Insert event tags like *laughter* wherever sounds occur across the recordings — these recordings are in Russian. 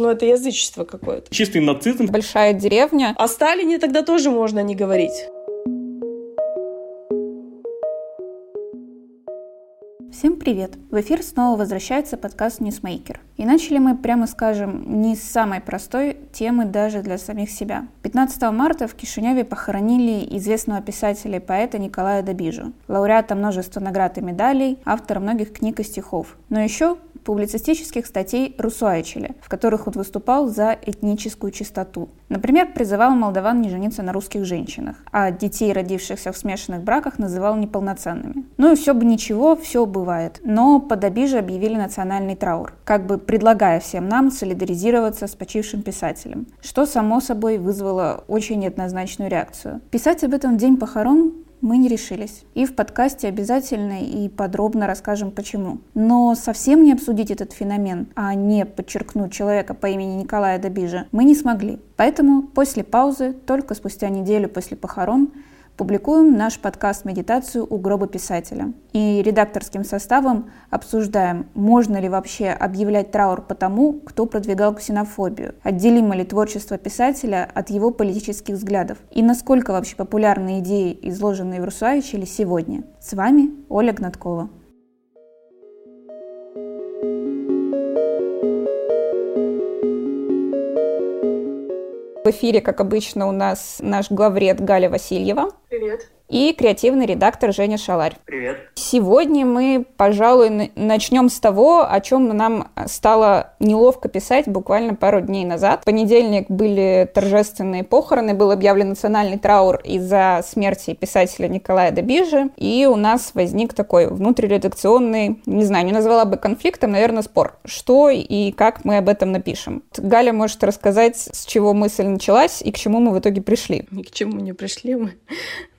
Ну, это язычество какое-то. Чистый нацизм. Большая деревня. О Сталине тогда тоже можно не говорить. Всем привет! В эфир снова возвращается подкаст Newsmaker. И начали мы, прямо скажем, не с самой простой темы даже для самих себя. 15 марта в Кишиневе похоронили известного писателя и поэта Николая Добижу, лауреата множества наград и медалей, автора многих книг и стихов. Но еще публицистических статей Русуайчеля, в которых он выступал за этническую чистоту. Например, призывал молдаван не жениться на русских женщинах, а детей, родившихся в смешанных браках, называл неполноценными. Ну и все бы ничего, все бывает. Но под обиже объявили национальный траур, как бы предлагая всем нам солидаризироваться с почившим писателем, что само собой вызвало очень неоднозначную реакцию. Писать об этом в день похорон мы не решились. И в подкасте обязательно и подробно расскажем почему. Но совсем не обсудить этот феномен, а не подчеркнуть человека по имени Николая Добижа, мы не смогли. Поэтому после паузы, только спустя неделю после похорон, публикуем наш подкаст «Медитацию у гроба писателя». И редакторским составом обсуждаем, можно ли вообще объявлять траур по тому, кто продвигал ксенофобию, отделимо ли творчество писателя от его политических взглядов, и насколько вообще популярны идеи, изложенные в Русаичеле сегодня. С вами Оля Гнаткова. В эфире, как обычно, у нас наш главред Галя Васильева. Привет и креативный редактор Женя Шаларь. Привет. Сегодня мы, пожалуй, начнем с того, о чем нам стало неловко писать буквально пару дней назад. В понедельник были торжественные похороны, был объявлен национальный траур из-за смерти писателя Николая Добижи, и у нас возник такой внутриредакционный, не знаю, не назвала бы конфликтом, наверное, спор. Что и как мы об этом напишем? Галя может рассказать, с чего мысль началась и к чему мы в итоге пришли. Ни к чему не пришли мы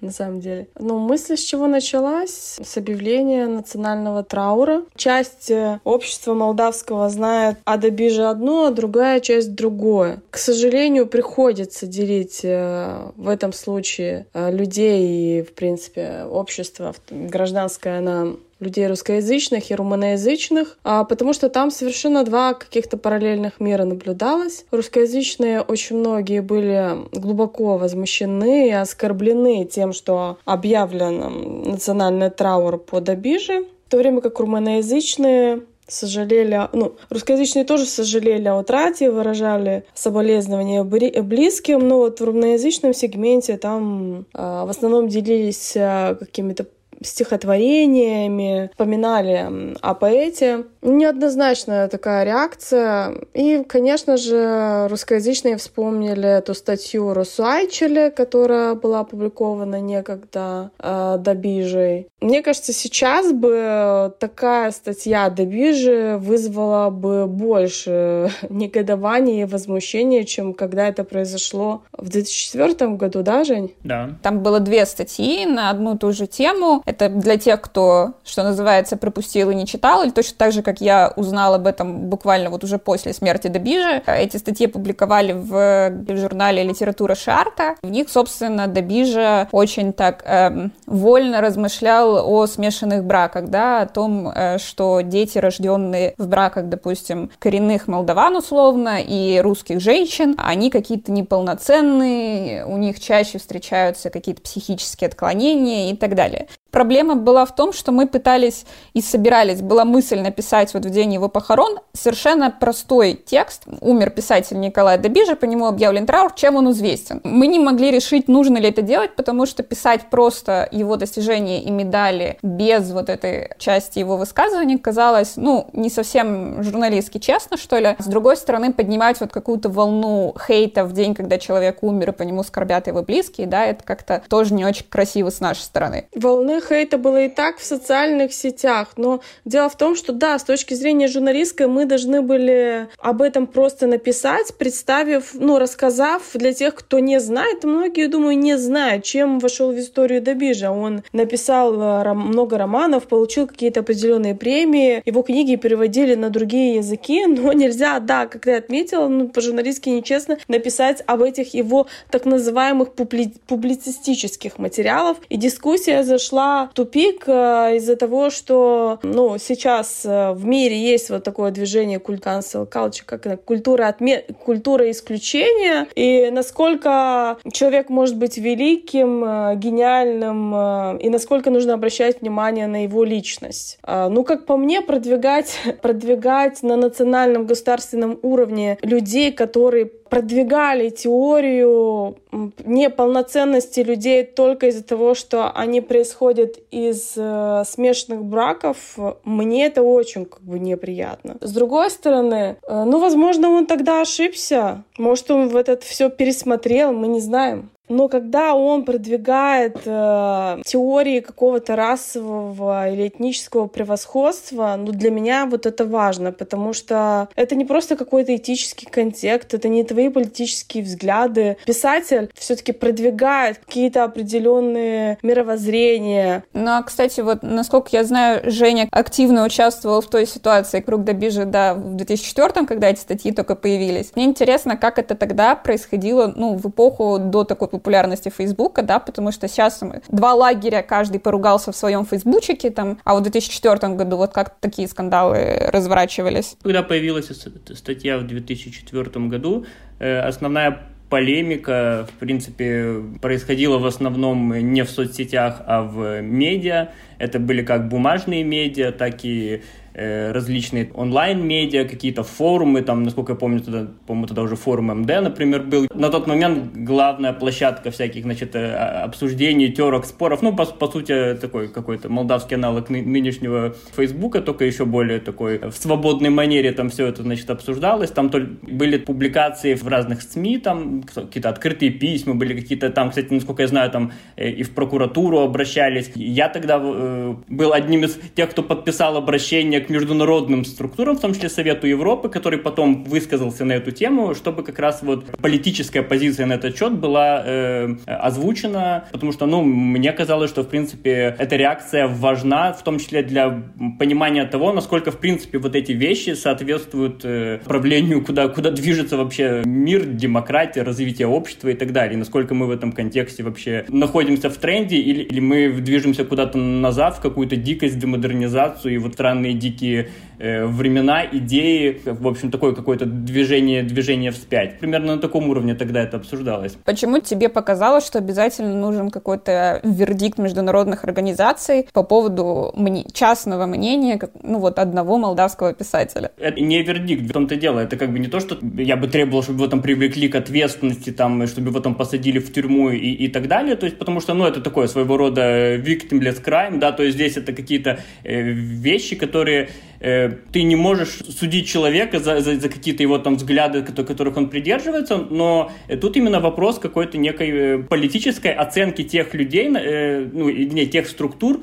на самом деле. Но мысль с чего началась? С объявления национального траура. Часть э, общества молдавского знает о Добиже одно, а другая часть другое. К сожалению, приходится делить э, в этом случае э, людей и, в принципе, общество гражданское на людей русскоязычных и румыноязычных, а, потому что там совершенно два каких-то параллельных мира наблюдалось. Русскоязычные очень многие были глубоко возмущены и оскорблены тем, что объявлен национальный траур по Добиже, в то время как румыноязычные сожалели, ну, русскоязычные тоже сожалели о утрате, выражали соболезнования близким, но вот в румыноязычном сегменте там э, в основном делились э, какими-то стихотворениями, вспоминали о поэте. Неоднозначная такая реакция. И, конечно же, русскоязычные вспомнили эту статью Росуайчеле, которая была опубликована некогда э, Добижей. Мне кажется, сейчас бы такая статья Добижи вызвала бы больше *laughs* негодования и возмущения, чем когда это произошло в 2004 году, да, Жень? Да. Там было две статьи на одну и ту же тему. Это для тех, кто, что называется, пропустил и не читал, или точно так же, как я узнал об этом буквально вот уже после смерти Добижи. Эти статьи публиковали в, в журнале «Литература Шарта». В них, собственно, Добижа очень так эм, вольно размышлял о смешанных браках, да, о том, э, что дети, рожденные в браках, допустим, коренных молдаван условно и русских женщин, они какие-то неполноценные, у них чаще встречаются какие-то психические отклонения и так далее. Проблема была в том, что мы пытались и собирались, была мысль написать вот в день его похорон совершенно простой текст. Умер писатель Николай Добижа, по нему объявлен траур, чем он известен. Мы не могли решить, нужно ли это делать, потому что писать просто его достижения и медали без вот этой части его высказываний казалось, ну, не совсем журналистски честно, что ли. С другой стороны, поднимать вот какую-то волну хейта в день, когда человек умер, и по нему скорбят его близкие, да, это как-то тоже не очень красиво с нашей стороны. Волны хейта было и так в социальных сетях, но дело в том, что да, с точки зрения журналистской мы должны были об этом просто написать, представив, ну, рассказав для тех, кто не знает, многие, думаю, не знают, чем вошел в историю Добижа. Он написал э, много романов, получил какие-то определенные премии, его книги переводили на другие языки, *laughs* но нельзя, да, как ты отметила, ну, по-журналистски нечестно написать об этих его так называемых публи- публицистических материалах. И дискуссия зашла тупик э, из-за того, что ну, сейчас э, в мире есть вот такое движение культ cancel culture, как культура, отме... культура исключения, и насколько человек может быть великим, э, гениальным, и насколько нужно обращать внимание на его личность. Ну, как по мне, продвигать, *laughs* продвигать на национальном государственном уровне людей, которые продвигали теорию неполноценности людей только из-за того, что они происходят из э, смешанных браков, мне это очень как бы неприятно. С другой стороны, э, ну, возможно, он тогда ошибся, может, он в этот все пересмотрел, мы не знаем. Но когда он продвигает э, теории какого-то расового или этнического превосходства, ну для меня вот это важно, потому что это не просто какой-то этический контекст, это не твои политические взгляды. Писатель все-таки продвигает какие-то определенные мировоззрения. Ну а, кстати, вот насколько я знаю, Женя активно участвовал в той ситуации круг Добижи, да, в 2004 когда эти статьи только появились. Мне интересно, как это тогда происходило, ну, в эпоху до такой популярности Фейсбука, да, потому что сейчас два лагеря, каждый поругался в своем фейсбучике, там, а в 2004 году вот как такие скандалы разворачивались. Когда появилась статья в 2004 году, э, основная полемика, в принципе, происходила в основном не в соцсетях, а в медиа. Это были как бумажные медиа, так и различные онлайн-медиа, какие-то форумы, там, насколько я помню, тогда, по-моему, тогда уже форум МД, например, был. На тот момент главная площадка всяких, значит, э, обсуждений, терок, споров, ну, по, по сути, такой какой-то молдавский аналог ны- нынешнего Фейсбука, только еще более такой в свободной манере там все это, значит, обсуждалось. Там были публикации в разных СМИ, там какие-то открытые письма были, какие-то там, кстати, насколько я знаю, там э, и в прокуратуру обращались. Я тогда э, был одним из тех, кто подписал обращение к международным структурам, в том числе Совету Европы, который потом высказался на эту тему, чтобы как раз вот политическая позиция на этот счет была э, озвучена, потому что, ну, мне казалось, что, в принципе, эта реакция важна, в том числе для понимания того, насколько, в принципе, вот эти вещи соответствуют э, правлению, куда, куда движется вообще мир, демократия, развитие общества и так далее, и насколько мы в этом контексте вообще находимся в тренде или, или мы движемся куда-то назад, в какую-то дикость, демодернизацию и вот странные дикие дикие э, времена, идеи, в общем, такое какое-то движение, движение вспять. Примерно на таком уровне тогда это обсуждалось. Почему тебе показалось, что обязательно нужен какой-то вердикт международных организаций по поводу частного мнения, ну вот одного молдавского писателя? Это не вердикт, в том-то дело. Это как бы не то, что я бы требовал, чтобы его там привлекли к ответственности, там, чтобы его там посадили в тюрьму и, и так далее, то есть потому что, ну, это такое своего рода victimless crime, да, то есть здесь это какие-то э, вещи, которые э, ты не можешь судить человека за, за, за какие-то его там взгляды, которых он придерживается, но тут именно вопрос какой-то некой э, политической оценки тех людей, э, ну, не, тех структур,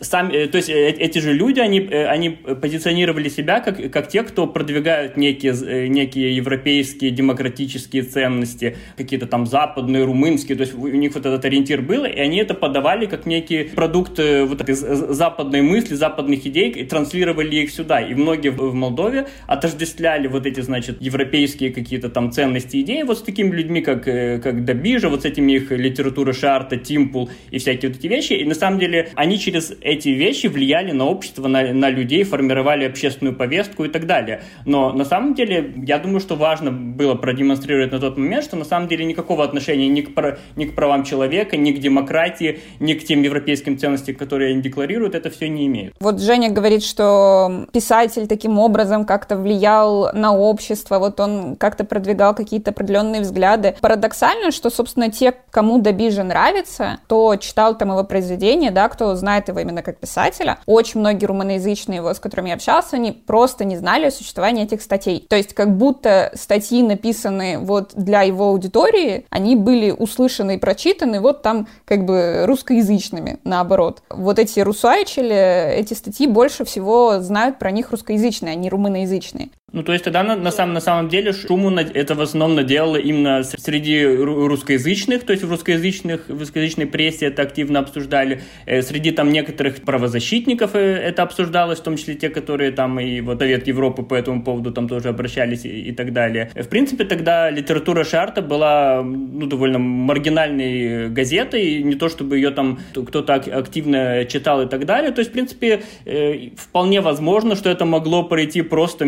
сами, э, то есть э, эти же люди, они, э, они позиционировали себя как, как те, кто продвигают некие, некие европейские демократические ценности, какие-то там западные, румынские, то есть у них вот этот ориентир был, и они это подавали как некий продукт вот этой западной мысли, западных идей, и транслировали их сюда. И многие в Молдове отождествляли вот эти, значит, европейские какие-то там ценности, идеи вот с такими людьми, как, как Добижа, вот с этими их литературы Шарта, Тимпул и всякие вот эти вещи. И на самом деле они через эти вещи влияли на общество, на, на людей, формировали общественную повестку и так далее. Но на самом деле, я думаю, что важно было продемонстрировать на тот момент, что на самом деле никакого отношения ни к, ни к правам человека, ни к демократии, ни к тем европейским ценностям, которые они декларируют, это все не имеет. Вот Женя говорит, что писатель таким образом как-то влиял на общество, вот он как-то продвигал какие-то определенные взгляды. Парадоксально, что, собственно, те, кому Добижа нравится, кто читал там его произведения, да, кто знает его именно как писателя. Очень многие румыноязычные, его, с которыми я общался, они просто не знали о существовании этих статей. То есть как будто статьи, написанные вот для его аудитории, они были услышаны и прочитаны вот там как бы русскоязычными, наоборот. Вот эти русайчили, эти статьи больше всего знают про них русскоязычные, а не румыноязычные. Ну, то есть тогда на, на, самом, на самом деле шуму это в основном наделало именно среди русскоязычных, то есть в русскоязычных, в русскоязычной прессе это активно обсуждали, э, среди там некоторых правозащитников э, это обсуждалось, в том числе те, которые там и вот Совет Европы по этому поводу там тоже обращались и, и так далее. В принципе, тогда литература Шарта была ну, довольно маргинальной газетой, не то чтобы ее там кто-то активно читал и так далее, то есть, в принципе, э, вполне возможно, что это могло пройти просто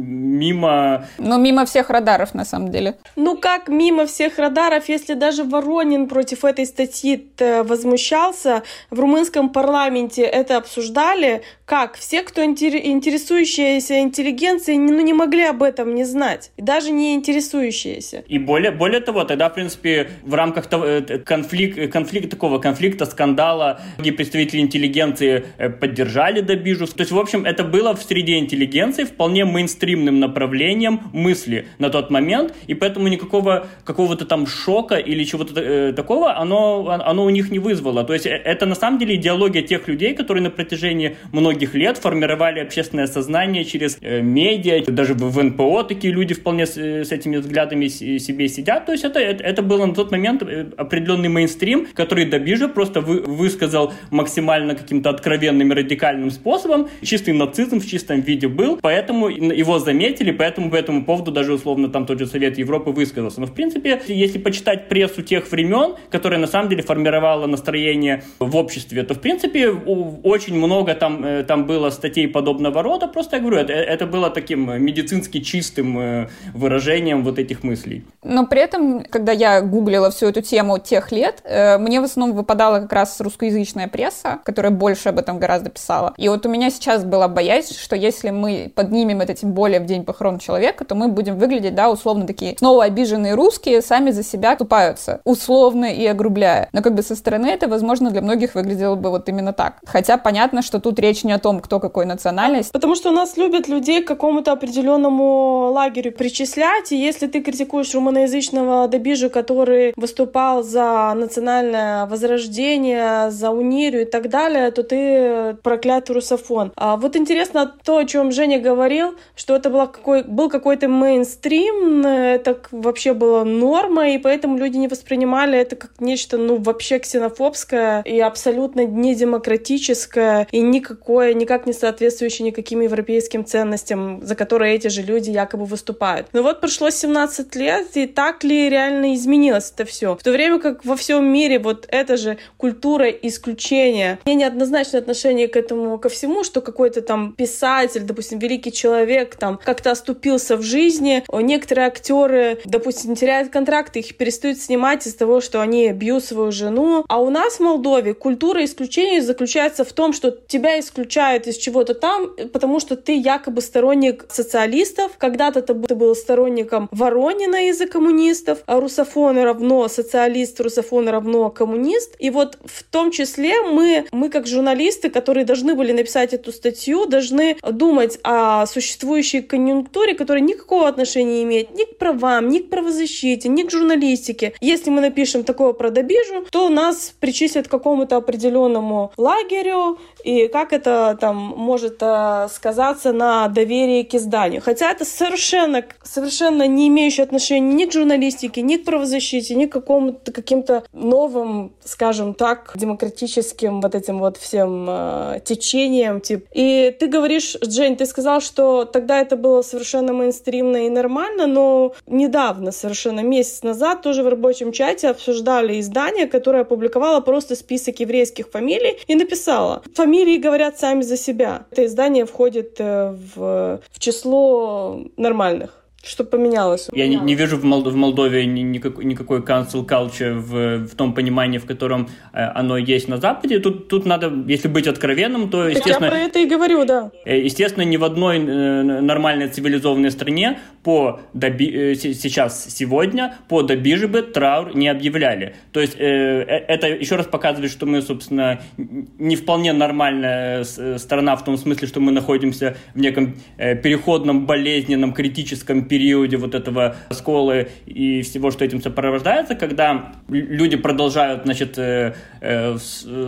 мимо... Ну, мимо всех радаров, на самом деле. Ну, как мимо всех радаров, если даже Воронин против этой статьи возмущался, в румынском парламенте это обсуждали, как все, кто интересующиеся интеллигенцией, ну, не могли об этом не знать, даже не интересующиеся. И более, более того, тогда, в принципе, в рамках того, э, конфликт, конфликт, такого конфликта, скандала, где представители интеллигенции э, поддержали Добижу. То есть, в общем, это было в среде интеллигенции вполне мейнстрим мейнстримным направлением мысли на тот момент, и поэтому никакого какого-то там шока или чего-то э, такого оно, оно у них не вызвало. То есть э, это на самом деле идеология тех людей, которые на протяжении многих лет формировали общественное сознание через э, медиа, даже в НПО такие люди вполне с, э, с этими взглядами себе сидят. То есть это, это, это было на тот момент э, определенный мейнстрим, который Добижа просто вы, высказал максимально каким-то откровенным и радикальным способом. Чистый нацизм в чистом виде был, поэтому его его заметили, поэтому по этому поводу даже условно там тот же Совет Европы высказался. Но в принципе, если почитать прессу тех времен, которая на самом деле формировала настроение в обществе, то в принципе очень много там, э, там было статей подобного рода. Просто я говорю, это, это было таким медицински чистым э, выражением вот этих мыслей. Но при этом, когда я гуглила всю эту тему тех лет, э, мне в основном выпадала как раз русскоязычная пресса, которая больше об этом гораздо писала. И вот у меня сейчас была боязнь, что если мы поднимем это тем более в день похорон человека, то мы будем выглядеть, да, условно такие снова обиженные русские сами за себя тупаются, условно и огрубляя. Но как бы со стороны это, возможно, для многих выглядело бы вот именно так. Хотя понятно, что тут речь не о том, кто какой национальность. Потому что у нас любят людей к какому-то определенному лагерю причислять, и если ты критикуешь румыноязычного Добижу, который выступал за национальное возрождение, за унирию и так далее, то ты проклятый русофон. А вот интересно то, о чем Женя говорил, что это была какой, был какой-то мейнстрим, это вообще было норма, и поэтому люди не воспринимали это как нечто, ну, вообще ксенофобское и абсолютно недемократическое, и никакое, никак не соответствующее никаким европейским ценностям, за которые эти же люди якобы выступают. Но вот прошло 17 лет, и так ли реально изменилось это все? В то время как во всем мире вот эта же культура исключения, мне неоднозначное отношение к этому, ко всему, что какой-то там писатель, допустим, великий человек там как-то оступился в жизни. Некоторые актеры, допустим, теряют контракты, их перестают снимать из-за того, что они бьют свою жену. А у нас в Молдове культура исключения заключается в том, что тебя исключают из чего-то там, потому что ты якобы сторонник социалистов. Когда-то ты был сторонником Воронина из-за коммунистов, а русофоны равно социалист, русофоны равно коммунист. И вот в том числе мы, мы как журналисты, которые должны были написать эту статью, должны думать о существующей существующей конъюнктуре, которая никакого отношения не имеет ни к правам, ни к правозащите, ни к журналистике. Если мы напишем такое про добижу, то нас причислят к какому-то определенному лагерю, и как это там может э, сказаться на доверии к изданию. Хотя это совершенно, совершенно не имеющее отношения ни к журналистике, ни к правозащите, ни к какому-то каким-то новым, скажем так, демократическим вот этим вот всем э, течением. Тип. И ты говоришь, Джейн, ты сказал, что тогда тогда это было совершенно мейнстримно и нормально, но недавно, совершенно месяц назад, тоже в рабочем чате обсуждали издание, которое опубликовало просто список еврейских фамилий и написала, фамилии говорят сами за себя. Это издание входит э, в, в число нормальных. Что поменялось? Я не, не вижу в, Мол, в Молдове ни, никакой, cancel culture в, в том понимании, в котором э, оно есть на Западе. Тут, тут надо, если быть откровенным, то, естественно... Так я про это и говорю, да. Э, естественно, ни в одной э, нормальной цивилизованной стране по доби, э, сейчас, сегодня, по добижебе траур не объявляли. То есть э, э, это еще раз показывает, что мы, собственно, не вполне нормальная страна в том смысле, что мы находимся в неком э, переходном, болезненном, критическом периоде вот этого раскола и всего, что этим сопровождается, когда люди продолжают, значит, э, э,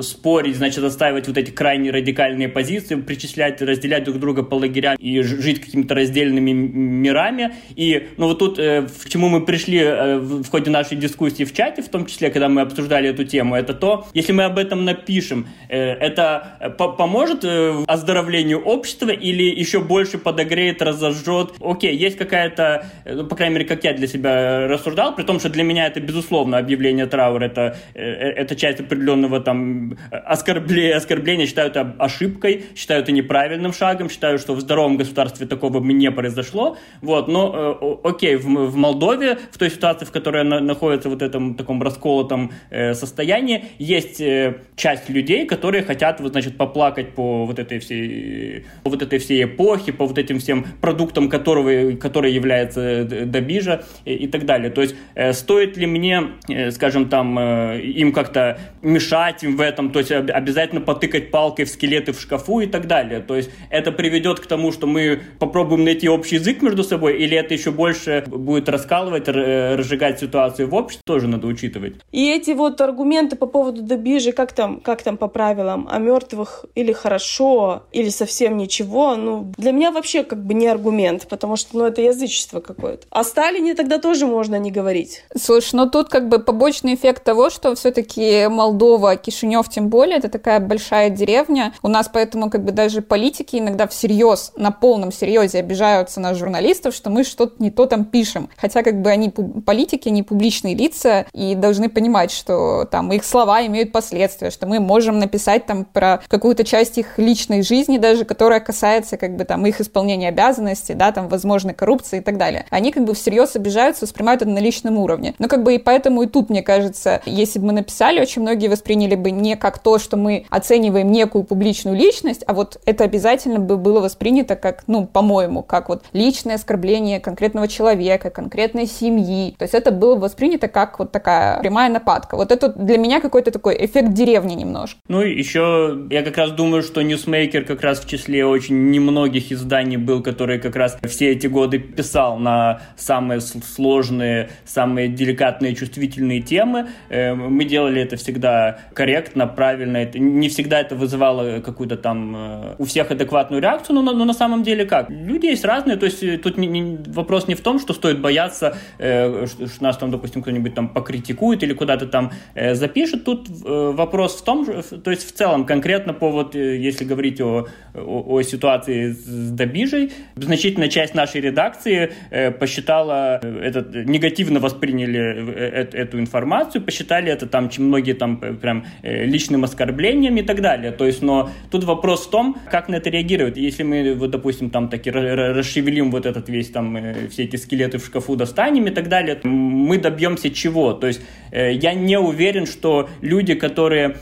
спорить, значит, отстаивать вот эти крайне радикальные позиции, причислять, разделять друг друга по лагерям и жить какими-то раздельными мирами. И, ну, вот тут, э, к чему мы пришли э, в ходе нашей дискуссии в чате, в том числе, когда мы обсуждали эту тему, это то, если мы об этом напишем, э, это э, поможет э, оздоровлению общества или еще больше подогреет, разожжет? Окей, есть какая-то, э, ну, по крайней мере, как я для себя рассуждал, при том, что для меня это, безусловно, объявление траура, это, э, это часть определенного там оскорбления, оскорбления, считаю это ошибкой, считаю это неправильным шагом, считаю, что в здоровом государстве такого бы не произошло, вот, но э, окей, в, в Молдове, в той ситуации, в которой она находится вот этом таком расколотом э, состоянии, есть э, часть людей, которые хотят, вот, значит, поплакать по вот этой всей, по вот этой всей эпохе, по вот этим всем продуктам, которого, которые являются э, Добижа и, так далее. То есть э, стоит ли мне, э, скажем, там, им как-то мешать в этом, то есть обязательно потыкать палкой в скелеты в шкафу и так далее. То есть это приведет к тому, что мы попробуем найти общий язык между собой, или это еще больше будет раскалывать, разжигать ситуацию в обществе, тоже надо учитывать. И эти вот аргументы по поводу Добижи, как там, как там по правилам, о мертвых или хорошо, или совсем ничего, ну, для меня вообще как бы не аргумент, потому что, ну, это язычество какое-то. О Сталине тогда тоже можно не говорить. Слушай, ну тут как бы побочный эффект того, что все-таки Молдова, Кишинев тем более, это такая большая деревня. У нас поэтому как бы даже политики иногда всерьез, на полном серьезе обижаются на журналистов, что мы что-то не то там пишем. Хотя как бы они политики, они публичные лица и должны понимать, что там их слова имеют последствия, что мы можем написать там про какую-то часть их личной жизни даже, которая касается как бы там их исполнения обязанностей, да, там возможной коррупции так далее. Они как бы всерьез обижаются, воспринимают это на личном уровне. Но как бы и поэтому и тут, мне кажется, если бы мы написали, очень многие восприняли бы не как то, что мы оцениваем некую публичную личность, а вот это обязательно бы было воспринято как, ну, по-моему, как вот личное оскорбление конкретного человека, конкретной семьи. То есть это было воспринято как вот такая прямая нападка. Вот это для меня какой-то такой эффект деревни немножко. Ну, еще я как раз думаю, что Newsmaker как раз в числе очень немногих изданий был, который как раз все эти годы писал на самые сложные, самые деликатные, чувствительные темы. Э, мы делали это всегда корректно, правильно. Не всегда это вызывало какую-то там э, у всех адекватную реакцию, но, но на самом деле как? Люди есть разные, то есть э, тут не, не, вопрос не в том, что стоит бояться, что, нас там, допустим, кто-нибудь там покритикует или куда-то там запишет. Тут вопрос в том, то есть в целом конкретно по вот, э, если говорить о, о, о ситуации с Добижей, значительная часть нашей редакции э, посчитала, э, этот, негативно восприняли э, э, эту информацию, посчитали это там, многие там прям э, личным оскорблением и так далее. То есть, но тут вопрос в том, как на это реагировать. Если мы, вот, допустим, там таки расшевелим вот этот весь там, э, все эти скелеты в шкафу достанем и так далее, мы добьемся чего? То есть, э, я не уверен, что люди, которые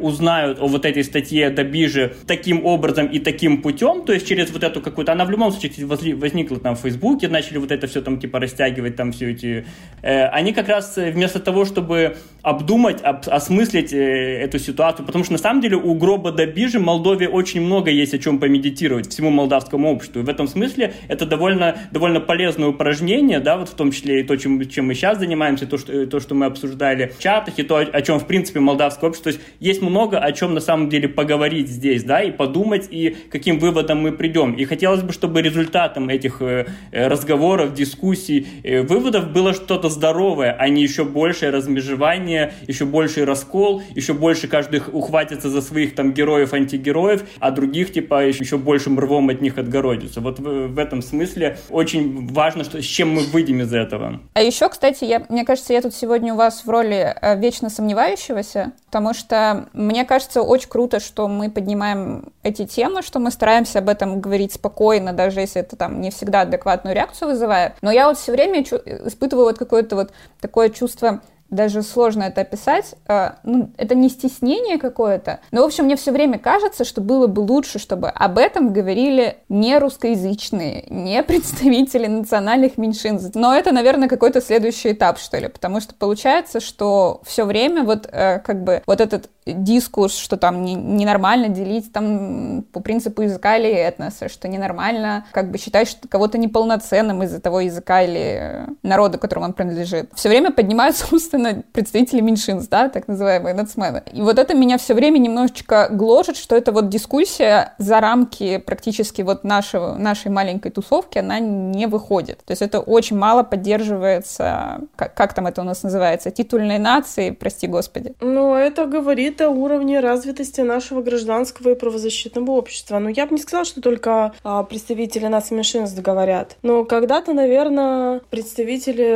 узнают о вот этой статье Добижи таким образом и таким путем, то есть через вот эту какую-то, она в любом случае возникла там в Фейсбуке, начали вот это все там типа растягивать, там все эти, они как раз вместо того, чтобы обдумать, об, осмыслить эту ситуацию, потому что на самом деле у гроба Добижи в Молдове очень много есть о чем помедитировать всему молдавскому обществу. И в этом смысле это довольно, довольно полезное упражнение, да, вот в том числе и то, чем, чем мы сейчас занимаемся, то что, то, что мы обсуждали в чатах, и то, о чем, в принципе, молдавское общество. То есть есть много о чем на самом деле поговорить здесь, да, и подумать, и каким выводом мы придем. И хотелось бы, чтобы результатом этих э, разговоров, дискуссий, э, выводов было что-то здоровое, а не еще большее размежевание, еще больший раскол, еще больше каждый ухватится за своих там героев, антигероев, а других типа еще большим рвом от них отгородиться. Вот в, в этом смысле очень важно, что, с чем мы выйдем из этого. А еще, кстати, я, мне кажется, я тут сегодня у вас в роли э, вечно сомневающегося, потому что мне кажется очень круто, что мы поднимаем эти темы, что мы стараемся об этом говорить спокойно, даже если это там не всегда адекватную реакцию вызывает. Но я вот все время испытываю вот какое-то вот такое чувство даже сложно это описать. Э, ну, это не стеснение какое-то, но, в общем, мне все время кажется, что было бы лучше, чтобы об этом говорили не русскоязычные, не *laughs* представители национальных меньшинств. Но это, наверное, какой-то следующий этап, что ли, потому что получается, что все время вот э, как бы вот этот дискурс, что там не, ненормально делить там по принципу языка или этноса, что ненормально как бы считать что кого-то неполноценным из-за того языка или народа, которому он принадлежит. Все время поднимаются *laughs* умственно представители меньшинств, да, так называемые нацмены. И вот это меня все время немножечко гложет, что это вот дискуссия за рамки практически вот нашего, нашей маленькой тусовки, она не выходит. То есть это очень мало поддерживается, как, как там это у нас называется, титульной нации, прости господи. Ну, это говорит о уровне развитости нашего гражданского и правозащитного общества. Но я бы не сказала, что только а, представители нас меньшинств говорят. Но когда-то, наверное, представители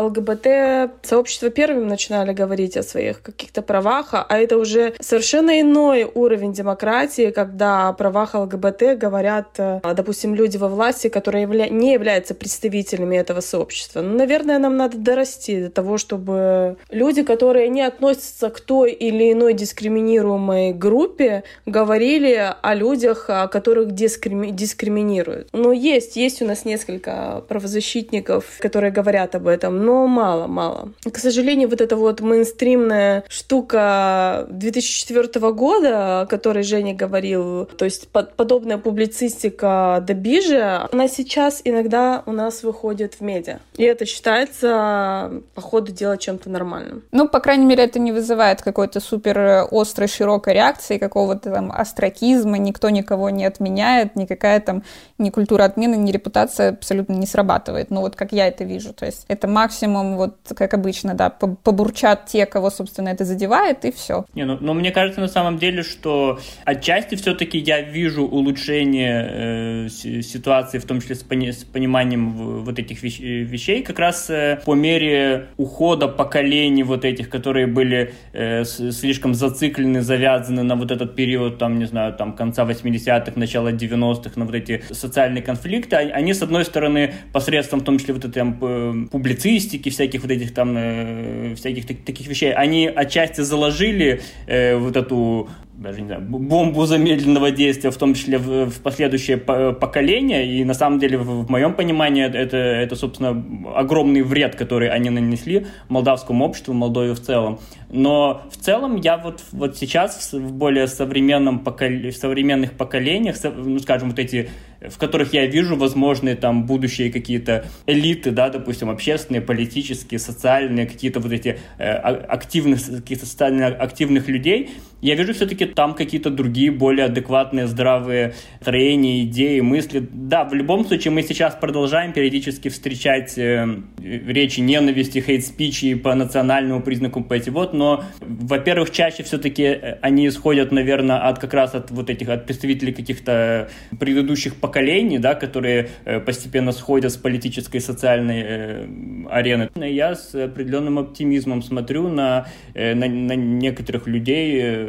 ЛГБТ сообщества первыми начинали говорить о своих каких-то правах, а это уже совершенно иной уровень демократии, когда о правах ЛГБТ говорят, э, допустим, люди во власти, которые явля... не являются представителями этого сообщества. Ну, наверное, нам надо дорасти до того, чтобы люди, которые не относятся к той или иной дискриминируемой группе, говорили о людях, о которых дискрими... дискриминируют. Но есть, есть у нас несколько правозащитников, которые говорят об этом, но мало, мало. К сожалению, вот эта вот мейнстримная штука 2004 года, о которой Женя говорил, то есть под, подобная публицистика до бижа, она сейчас иногда у нас выходит в медиа. И это считается, по ходу дела, чем-то нормальным. Ну, по крайней мере, это не вызывает какой-то супер острой, широкой реакции, какого-то там астракизма, никто никого не отменяет, никакая там ни культура отмены, ни репутация абсолютно не срабатывает. Ну, вот как я это вижу. То есть это максимум, вот как обычно, да, побурчат те, кого, собственно, это задевает, и все. Не, ну, но мне кажется на самом деле, что отчасти все-таки я вижу улучшение э, ситуации, в том числе с, пони с пониманием вот этих вещ вещей, как раз э, по мере ухода поколений вот этих, которые были э, слишком зациклены, завязаны на вот этот период, там, не знаю, там, конца 80-х, начала 90-х, на вот эти социальные конфликты, они, с одной стороны, посредством, в том числе, вот этой там, э, публицистики, всяких вот этих там, э, всяких таких вещей, они отчасти заложили э, вот эту даже не знаю, бомбу замедленного действия, в том числе в, в последующее поколение. И на самом деле, в, в моем понимании, это, это, собственно, огромный вред, который они нанесли молдавскому обществу, Молдове в целом. Но в целом я вот, вот сейчас в более современном покол... в современных поколениях, ну, скажем, вот эти в которых я вижу возможные там будущие какие-то элиты, да, допустим, общественные, политические, социальные, какие-то вот эти э, активных, каких-то социально активных людей, я вижу все-таки там какие-то другие, более адекватные, здравые строения, идеи, мысли. Да, в любом случае мы сейчас продолжаем периодически встречать э, речи ненависти, хейт-спичи по национальному признаку, по эти вот, но, во-первых, чаще все-таки э, они исходят, наверное, от как раз от вот этих, от представителей каких-то предыдущих поколений, да, которые э, постепенно сходят с политической и социальной э, арены. Я с определенным оптимизмом смотрю на, э, на, на некоторых людей, э,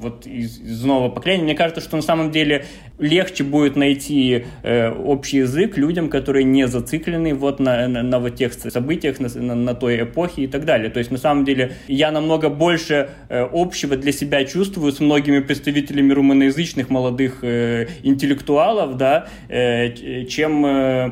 вот из, из нового поколения. Мне кажется, что на самом деле легче будет найти э, общий язык людям, которые не зациклены вот на, на, на вот тех событиях, на, на, на той эпохе и так далее. То есть на самом деле я намного больше э, общего для себя чувствую с многими представителями румыноязычных молодых э, интеллектуалов, да, э, чем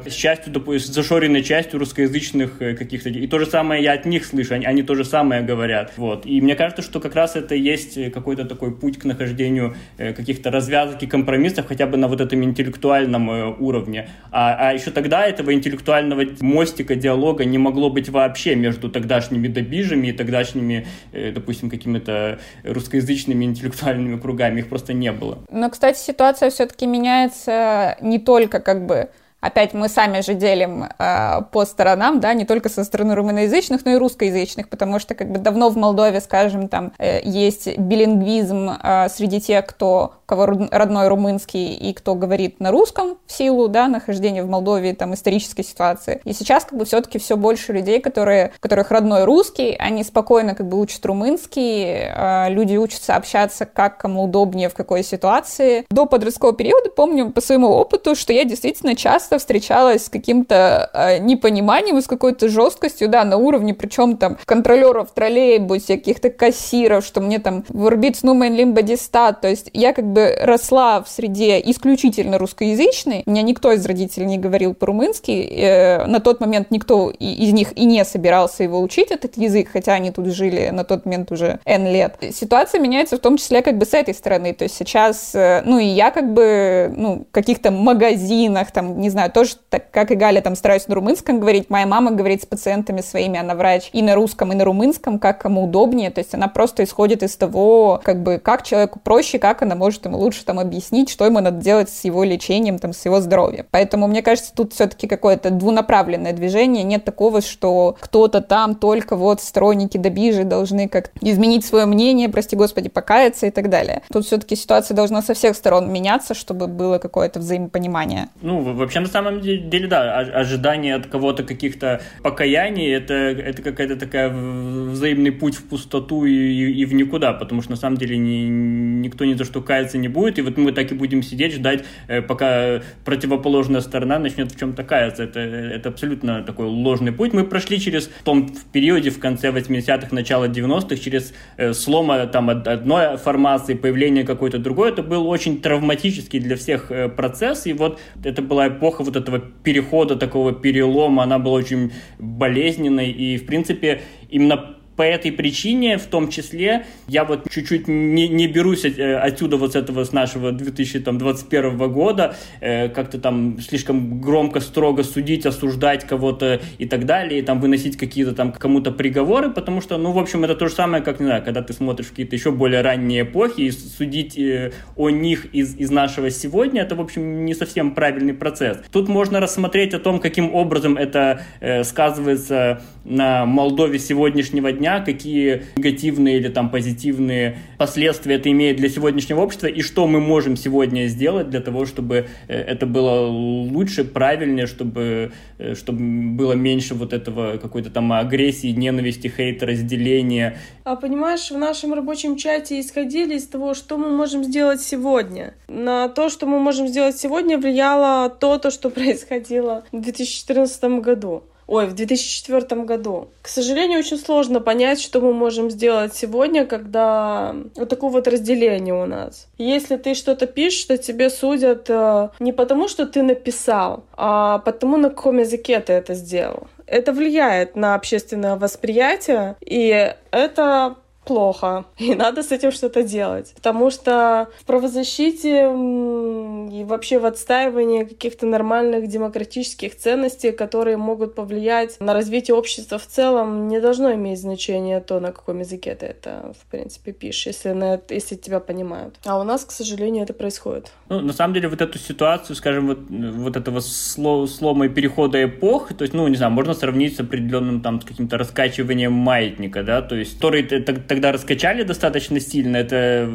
с частью, допустим, зашоренной частью русскоязычных каких-то. И то же самое я от них слышу, они, они то же самое говорят. Вот. И мне кажется, что как раз это есть какой-то такой путь к нахождению каких-то развязок и компромиссов хотя бы на вот этом интеллектуальном уровне. А, а еще тогда этого интеллектуального мостика, диалога не могло быть вообще между тогдашними добижами и тогдашними, допустим, какими-то русскоязычными интеллектуальными кругами. Их просто не было. Но, кстати, ситуация все-таки меняется не только как бы опять мы сами же делим э, по сторонам, да, не только со стороны румыноязычных, но и русскоязычных, потому что как бы давно в Молдове, скажем, там э, есть билингвизм э, среди тех, кто кого родной румынский и кто говорит на русском в силу, да, нахождения в Молдове, там, исторической ситуации. И сейчас как бы все-таки все больше людей, которые, которых родной русский, они спокойно как бы учат румынский, э, люди учатся общаться как кому удобнее в какой ситуации. До подросткового периода помню по своему опыту, что я действительно часто часто встречалась с каким-то э, непониманием и с какой-то жесткостью, да, на уровне, причем там контролеров в троллейбусе, каких-то кассиров, что мне там вырубить снумен лимбодистат. То есть я как бы росла в среде исключительно русскоязычной. Меня никто из родителей не говорил по-румынски. Э, на тот момент никто из них и не собирался его учить, этот язык, хотя они тут жили на тот момент уже N лет. Ситуация меняется в том числе как бы с этой стороны. То есть сейчас, э, ну и я как бы, ну, в каких-то магазинах, там, не знаю, тоже так, как и Галя, там, стараюсь на румынском говорить. Моя мама говорит с пациентами своими, она врач и на русском, и на румынском, как кому удобнее. То есть она просто исходит из того, как бы, как человеку проще, как она может ему лучше там объяснить, что ему надо делать с его лечением, там, с его здоровьем. Поэтому, мне кажется, тут все-таки какое-то двунаправленное движение. Нет такого, что кто-то там только вот сторонники Добижи должны как изменить свое мнение, прости господи, покаяться и так далее. Тут все-таки ситуация должна со всех сторон меняться, чтобы было какое-то взаимопонимание. Ну, вообще, самом деле, да, ожидание от кого-то каких-то покаяний, это, это какая-то такая взаимный путь в пустоту и, и, и в никуда, потому что на самом деле ни, никто ни за что каяться не будет, и вот мы так и будем сидеть, ждать, э, пока противоположная сторона начнет в чем-то каяться. Это, это абсолютно такой ложный путь. Мы прошли через в том периоде в конце 80-х, начало 90-х, через э, слома там одной формации, появление какой-то другой. Это был очень травматический для всех э, процесс, и вот это была эпоха вот этого перехода, такого перелома, она была очень болезненной, и, в принципе, именно по этой причине, в том числе, я вот чуть-чуть не, не берусь э, отсюда вот с этого, с нашего 2021 года, э, как-то там слишком громко, строго судить, осуждать кого-то и так далее, и там выносить какие-то там кому-то приговоры, потому что, ну, в общем, это то же самое, как, не знаю, когда ты смотришь какие-то еще более ранние эпохи, и судить э, о них из, из нашего сегодня, это, в общем, не совсем правильный процесс. Тут можно рассмотреть о том, каким образом это э, сказывается на Молдове сегодняшнего дня, дня, какие негативные или там позитивные последствия это имеет для сегодняшнего общества и что мы можем сегодня сделать для того, чтобы э, это было лучше, правильнее, чтобы, э, чтобы было меньше вот этого какой-то там агрессии, ненависти, хейта, разделения. А понимаешь, в нашем рабочем чате исходили из того, что мы можем сделать сегодня. На то, что мы можем сделать сегодня, влияло то, то что происходило в 2014 году. Ой, в 2004 году. К сожалению, очень сложно понять, что мы можем сделать сегодня, когда вот такое вот разделение у нас. Если ты что-то пишешь, то тебе судят э, не потому, что ты написал, а потому, на каком языке ты это сделал. Это влияет на общественное восприятие, и это плохо, и надо с этим что-то делать. Потому что в правозащите и вообще в отстаивании каких-то нормальных демократических ценностей, которые могут повлиять на развитие общества в целом, не должно иметь значения то, на каком языке ты это, в принципе, пишешь, если, на, если тебя понимают. А у нас, к сожалению, это происходит. Ну, на самом деле, вот эту ситуацию, скажем, вот, вот этого сло, слома и перехода эпох, то есть, ну, не знаю, можно сравнить с определенным там с каким-то раскачиванием маятника, да, то есть, который тогда раскачали достаточно сильно, это,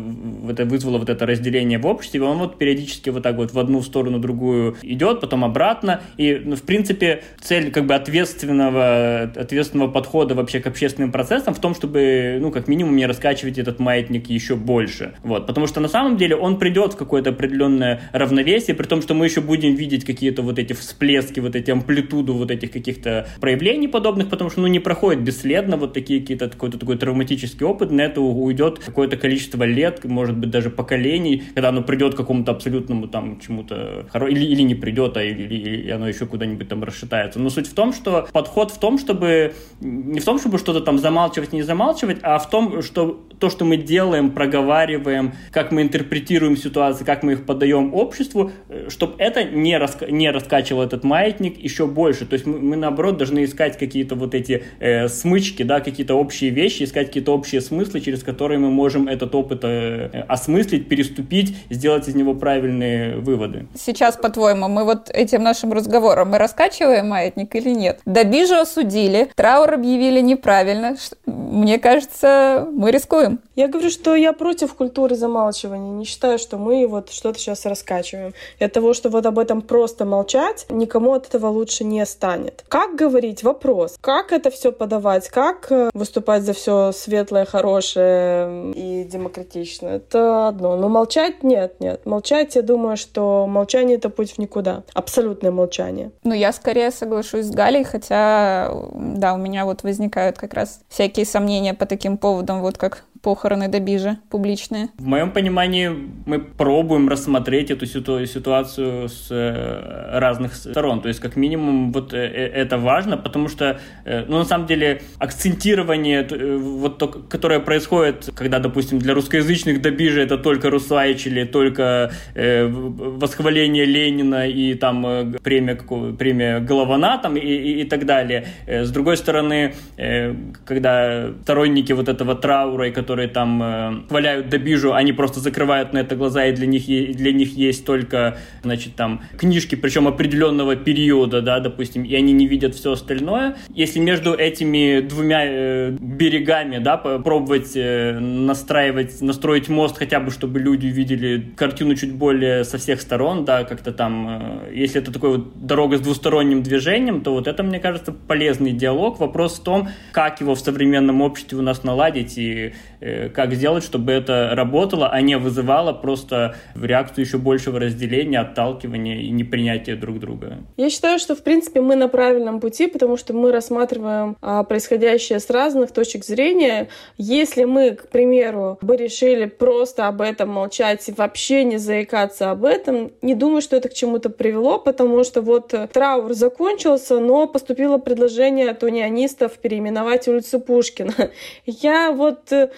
это вызвало вот это разделение в обществе, он вот периодически вот так вот в одну сторону, другую идет, потом обратно, и, ну, в принципе, цель как бы ответственного, ответственного подхода вообще к общественным процессам в том, чтобы, ну, как минимум не раскачивать этот маятник еще больше, вот, потому что на самом деле он придет в какое-то определенное равновесие, при том, что мы еще будем видеть какие-то вот эти всплески, вот эти амплитуду вот этих каких-то проявлений подобных, потому что, ну, не проходит бесследно вот такие какие-то, какой-то такой травматический опыт, на это уйдет какое-то количество лет, может быть, даже поколений, когда оно придет к какому-то абсолютному там чему-то или, или не придет, а или, или оно еще куда-нибудь там расшатается. Но суть в том, что подход в том, чтобы не в том, чтобы что-то там замалчивать, не замалчивать, а в том, что то, что мы делаем, проговариваем, как мы интерпретируем ситуации, как мы их подаем обществу, э, чтобы это не, раска не раскачивало этот маятник еще больше. То есть мы, мы наоборот, должны искать какие-то вот эти э, смычки, да, какие-то общие вещи, искать какие-то общие смыслы, через которые мы можем этот опыт э, осмыслить, переступить, сделать из него правильные выводы. Сейчас, по-твоему, мы вот этим нашим разговором мы раскачиваем маятник или нет? Добижу осудили, траур объявили неправильно. Мне кажется, мы рискуем. Я говорю, что я против культуры замалчивания. Не считаю, что мы вот что-то сейчас раскачиваем. От того, что вот об этом просто молчать, никому от этого лучше не станет. Как говорить? Вопрос. Как это все подавать? Как э, выступать за все светлое, хорошее и демократичное. Это одно. Но молчать нет, нет. Молчать, я думаю, что молчание — это путь в никуда. Абсолютное молчание. Ну, я скорее соглашусь с Галей, хотя, да, у меня вот возникают как раз всякие сомнения по таким поводам, вот как похороны Добижа публичные? В моем понимании мы пробуем рассмотреть эту ситу- ситуацию с э, разных сторон. То есть, как минимум, вот э, э это важно, потому что, э, ну, на самом деле, акцентирование, э, вот то, которое происходит, когда, допустим, для русскоязычных Добижа это только Русаич или только э, восхваление Ленина и там э, премия, какого, премия Голована там и, и, и так далее. Э, с другой стороны, э, когда сторонники вот этого траура и которые там э, хваляют Добижу, они просто закрывают на это глаза, и для них, для них есть только, значит, там, книжки, причем определенного периода, да, допустим, и они не видят все остальное. Если между этими двумя э, берегами, да, пробовать э, настраивать, настроить мост хотя бы, чтобы люди видели картину чуть более со всех сторон, да, как-то там, э, если это такой вот дорога с двусторонним движением, то вот это, мне кажется, полезный диалог. Вопрос в том, как его в современном обществе у нас наладить и Э, как сделать, чтобы это работало, а не вызывало просто в реакцию еще большего разделения, отталкивания и непринятия друг друга. Я считаю, что в принципе мы на правильном пути, потому что мы рассматриваем а, происходящее с разных точек зрения. Если мы, к примеру, бы решили просто об этом молчать и вообще не заикаться об этом, не думаю, что это к чему-то привело, потому что вот траур закончился, но поступило предложение от унионистов переименовать улицу Пушкина. *laughs* Я вот э,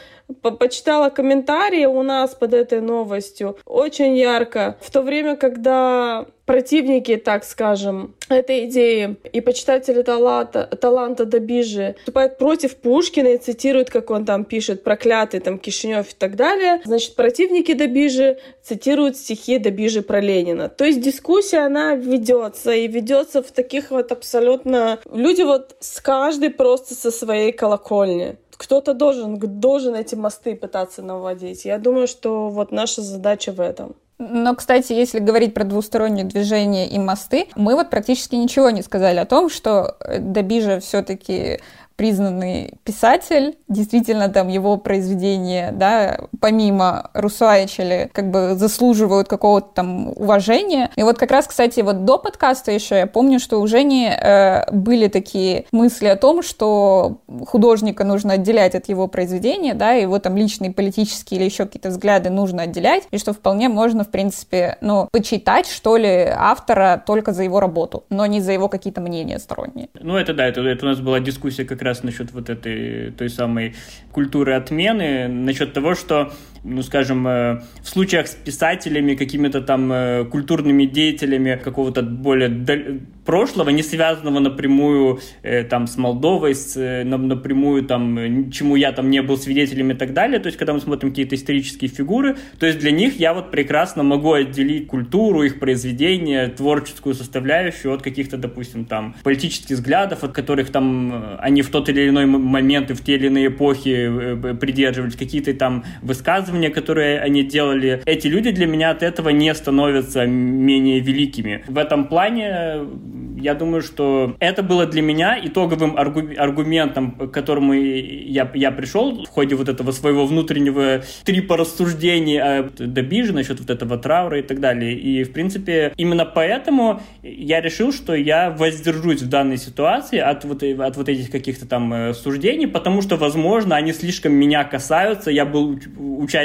по почитала комментарии у нас под этой новостью очень ярко. В то время, когда противники, так скажем, этой идеи и почитатели таланта, таланта Добижи выступают против Пушкина и цитируют, как он там пишет, проклятый там Кишинев и так далее. Значит, противники Добижи цитируют стихи Добижи про Ленина. То есть дискуссия, она ведется и ведется в таких вот абсолютно... Люди вот с каждой просто со своей колокольни кто-то должен, должен эти мосты пытаться наводить. Я думаю, что вот наша задача в этом. Но, кстати, если говорить про двустороннее движение и мосты, мы вот практически ничего не сказали о том, что Добижа все-таки признанный писатель, действительно там его произведения, да, помимо Русуайчели, как бы заслуживают какого-то там уважения. И вот как раз, кстати, вот до подкаста еще я помню, что у Жени э, были такие мысли о том, что художника нужно отделять от его произведения, да, его там личные политические или еще какие-то взгляды нужно отделять, и что вполне можно, в принципе, ну, почитать, что ли, автора только за его работу, но не за его какие-то мнения сторонние. Ну, это да, это, это у нас была дискуссия как раз раз насчет вот этой той самой культуры отмены, насчет того, что ну, скажем, э, в случаях с писателями, какими-то там э, культурными деятелями какого-то более прошлого, не связанного напрямую э, там с Молдовой, с, напрямую там, чему я там не был свидетелем и так далее, то есть когда мы смотрим какие-то исторические фигуры, то есть для них я вот прекрасно могу отделить культуру, их произведения, творческую составляющую от каких-то, допустим, там политических взглядов, от которых там они в тот или иной момент и в те или иные эпохи придерживались, какие-то там высказывания, высказывания, которые они делали, эти люди для меня от этого не становятся менее великими. В этом плане я думаю, что это было для меня итоговым аргументом, к которому я, я пришел в ходе вот этого своего внутреннего трипа рассуждений о Добиже насчет вот этого траура и так далее. И, в принципе, именно поэтому я решил, что я воздержусь в данной ситуации от вот, от вот этих каких-то там э, суждений, потому что, возможно, они слишком меня касаются. Я был участником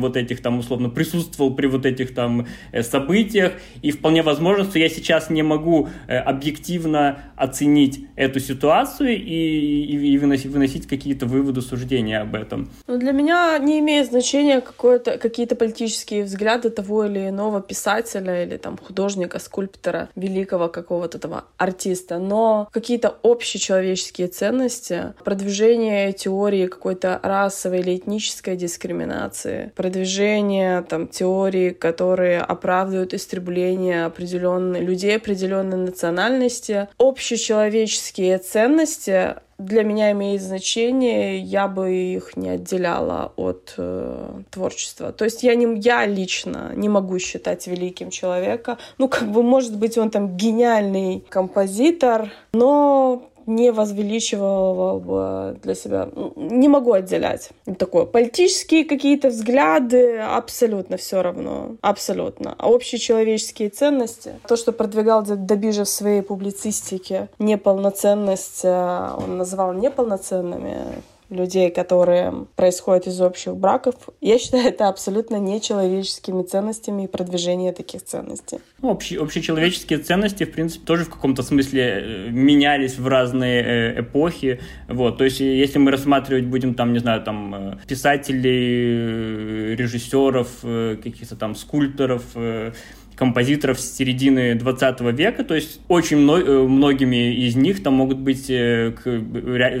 вот этих там, условно, присутствовал при вот этих там э, событиях, и вполне возможно, что я сейчас не могу э, объективно оценить эту ситуацию и, и, и выносить, выносить какие-то выводы, суждения об этом. Ну, для меня не имеет значения какие-то политические взгляды того или иного писателя или там художника, скульптора, великого какого-то этого артиста, но какие-то общечеловеческие ценности, продвижение теории какой-то расовой или этнической дискриминации, продвижение там теории, которые оправдывают истребление определенных людей определенной национальности, общечеловеческие ценности для меня имеет значение, я бы их не отделяла от э, творчества. То есть я, не, я лично не могу считать великим человека. Ну, как бы, может быть, он там гениальный композитор, но не возвеличивала бы для себя. Не могу отделять. Такое. Политические какие-то взгляды абсолютно все равно. Абсолютно. А общечеловеческие ценности, то, что продвигал Добижа в своей публицистике, неполноценность, э, он называл неполноценными людей, которые происходят из общих браков, я считаю это абсолютно нечеловеческими ценностями и продвижение таких ценностей. Общие, общечеловеческие ценности, в принципе, тоже в каком-то смысле э, менялись в разные э, эпохи. Вот. То есть, если мы рассматривать будем, там, не знаю, там, э, писателей, режиссеров, каких-то там скульпторов, композиторов с середины 20 века, то есть очень многими из них там могут быть к,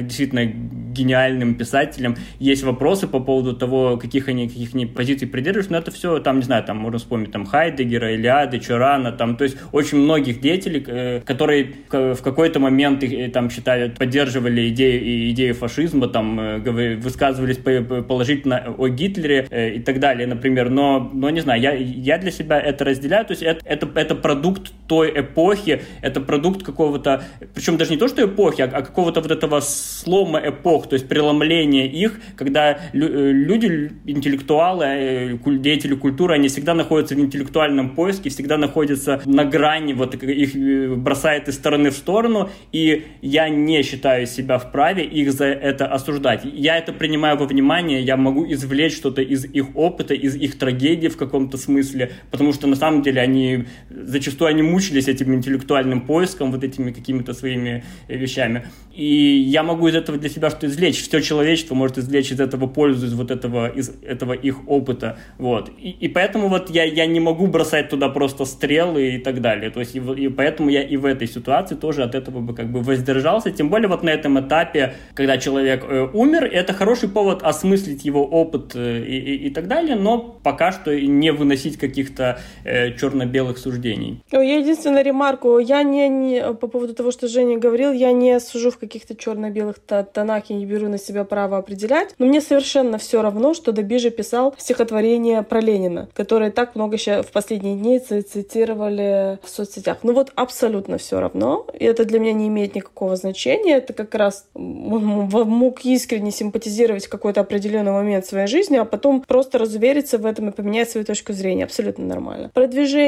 действительно гениальным писателям. Есть вопросы по поводу того, каких они, каких они позиций придерживаются, но это все, там, не знаю, там можно вспомнить там Хайдегера, Илиады, Чорана, там, то есть очень многих деятелей, э, которые в какой-то момент э, там считают, поддерживали идею, идею фашизма, там, э, высказывались положительно о Гитлере и так далее, например, но, но не знаю, я, я для себя это разделяю, то есть это, это, это продукт той эпохи, это продукт какого-то, причем даже не то, что эпохи, а, а какого-то вот этого слома эпох, то есть преломление их, когда э, люди, интеллектуалы, э, деятели культуры, они всегда находятся в интеллектуальном поиске, всегда находятся на грани, вот их э, бросает из стороны в сторону, и я не считаю себя вправе их за это осуждать. Я это принимаю во внимание, я могу извлечь что-то из их опыта, из их трагедии в каком-то смысле, потому что на самом деле они, зачастую они мучились этим интеллектуальным поиском, вот этими какими-то своими вещами. И я могу из этого для себя что извлечь. Все человечество может извлечь из этого пользу, из вот этого, из этого их опыта. Вот. И, и поэтому вот я, я не могу бросать туда просто стрелы и так далее. То есть и, и поэтому я и в этой ситуации тоже от этого бы как бы воздержался. Тем более вот на этом этапе, когда человек э, умер, это хороший повод осмыслить его опыт э, и, и, так далее, но пока что не выносить каких-то э, черно-белых суждений. Я единственную ремарку, я не, не по поводу того, что Женя говорил, я не сужу в каких-то черно-белых тонах и не беру на себя право определять, но мне совершенно все равно, что Добижи писал стихотворение про Ленина, которое так много сейчас в последние дни цитировали в соцсетях. Ну вот абсолютно все равно, и это для меня не имеет никакого значения, это как раз мог искренне симпатизировать какой-то определенный момент своей жизни, а потом просто разувериться в этом и поменять свою точку зрения. Абсолютно нормально. Продвижение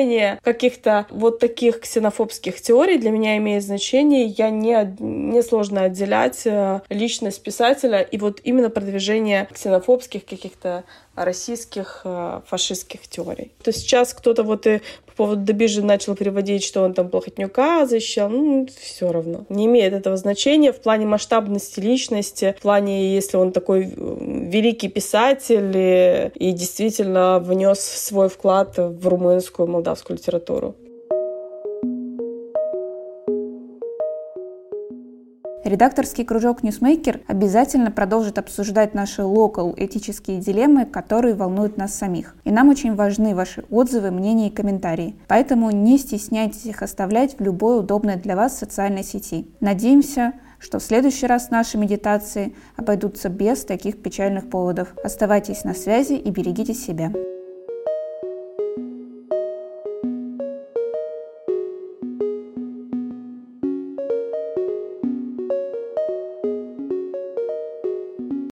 каких-то вот таких ксенофобских теорий для меня имеет значение. Я не, не сложно отделять э, личность писателя и вот именно продвижение ксенофобских каких-то российских э, фашистских теорий. То сейчас кто-то вот и по поводу Добижи начал переводить, что он там Плохотнюка защищал. Ну, все равно. Не имеет этого значения в плане масштабности личности, в плане, если он такой э, великий писатель и, и действительно внес свой вклад в румынскую, молдавскую литературу. Редакторский кружок Newsmaker обязательно продолжит обсуждать наши локал этические дилеммы, которые волнуют нас самих. И нам очень важны ваши отзывы, мнения и комментарии. Поэтому не стесняйтесь их оставлять в любой удобной для вас социальной сети. Надеемся, что в следующий раз наши медитации обойдутся без таких печальных поводов. Оставайтесь на связи и берегите себя.